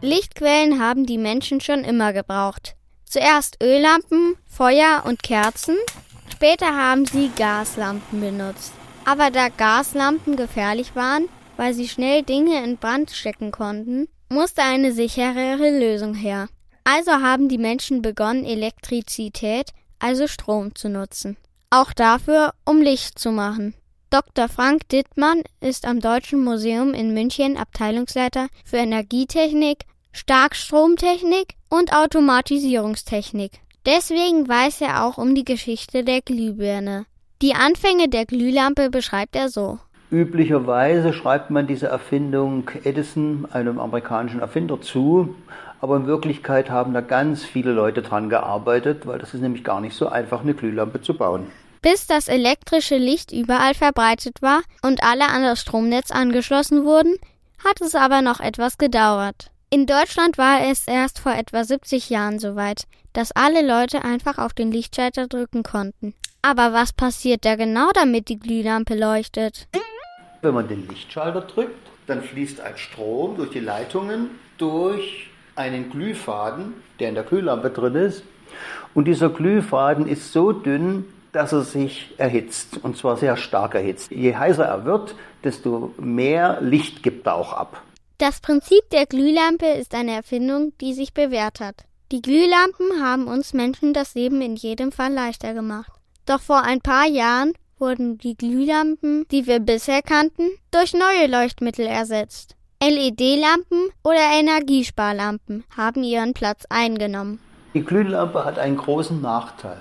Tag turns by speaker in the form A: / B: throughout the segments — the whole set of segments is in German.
A: Lichtquellen haben die Menschen schon immer gebraucht. Zuerst Öllampen, Feuer und Kerzen, später haben sie Gaslampen benutzt. Aber da Gaslampen gefährlich waren, weil sie schnell Dinge in Brand stecken konnten, musste eine sicherere Lösung her. Also haben die Menschen begonnen, Elektrizität, also Strom zu nutzen. Auch dafür, um Licht zu machen. Dr. Frank Dittmann ist am Deutschen Museum in München Abteilungsleiter für Energietechnik, Starkstromtechnik und Automatisierungstechnik. Deswegen weiß er auch um die Geschichte der Glühbirne. Die Anfänge der Glühlampe beschreibt er so.
B: Üblicherweise schreibt man diese Erfindung Edison, einem amerikanischen Erfinder, zu. Aber in Wirklichkeit haben da ganz viele Leute dran gearbeitet, weil das ist nämlich gar nicht so einfach, eine Glühlampe zu bauen.
A: Bis das elektrische Licht überall verbreitet war und alle an das Stromnetz angeschlossen wurden, hat es aber noch etwas gedauert. In Deutschland war es erst vor etwa 70 Jahren soweit, dass alle Leute einfach auf den Lichtschalter drücken konnten. Aber was passiert da genau, damit die Glühlampe leuchtet?
B: Wenn man den Lichtschalter drückt, dann fließt ein Strom durch die Leitungen durch einen Glühfaden, der in der Glühlampe drin ist. Und dieser Glühfaden ist so dünn, dass er sich erhitzt und zwar sehr stark erhitzt. Je heißer er wird, desto mehr Licht gibt er auch ab.
A: Das Prinzip der Glühlampe ist eine Erfindung, die sich bewährt hat. Die Glühlampen haben uns Menschen das Leben in jedem Fall leichter gemacht. Doch vor ein paar Jahren wurden die Glühlampen, die wir bisher kannten, durch neue Leuchtmittel ersetzt. LED-Lampen oder Energiesparlampen haben ihren Platz eingenommen.
B: Die Glühlampe hat einen großen Nachteil.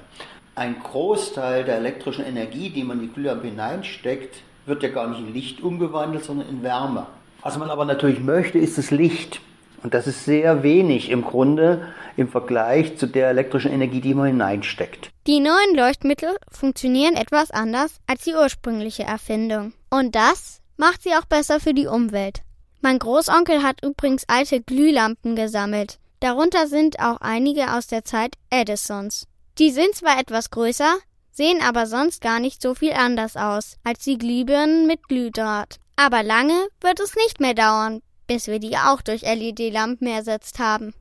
B: Ein Großteil der elektrischen Energie, die man in die Glühlampe hineinsteckt, wird ja gar nicht in Licht umgewandelt, sondern in Wärme. Was man aber natürlich möchte, ist das Licht. Und das ist sehr wenig im Grunde im Vergleich zu der elektrischen Energie, die man hineinsteckt.
A: Die neuen Leuchtmittel funktionieren etwas anders als die ursprüngliche Erfindung. Und das macht sie auch besser für die Umwelt. Mein Großonkel hat übrigens alte Glühlampen gesammelt. Darunter sind auch einige aus der Zeit Edisons. Die sind zwar etwas größer, sehen aber sonst gar nicht so viel anders aus als die Glühbirnen mit Glühdraht. Aber lange wird es nicht mehr dauern, bis wir die auch durch LED-Lampen ersetzt haben.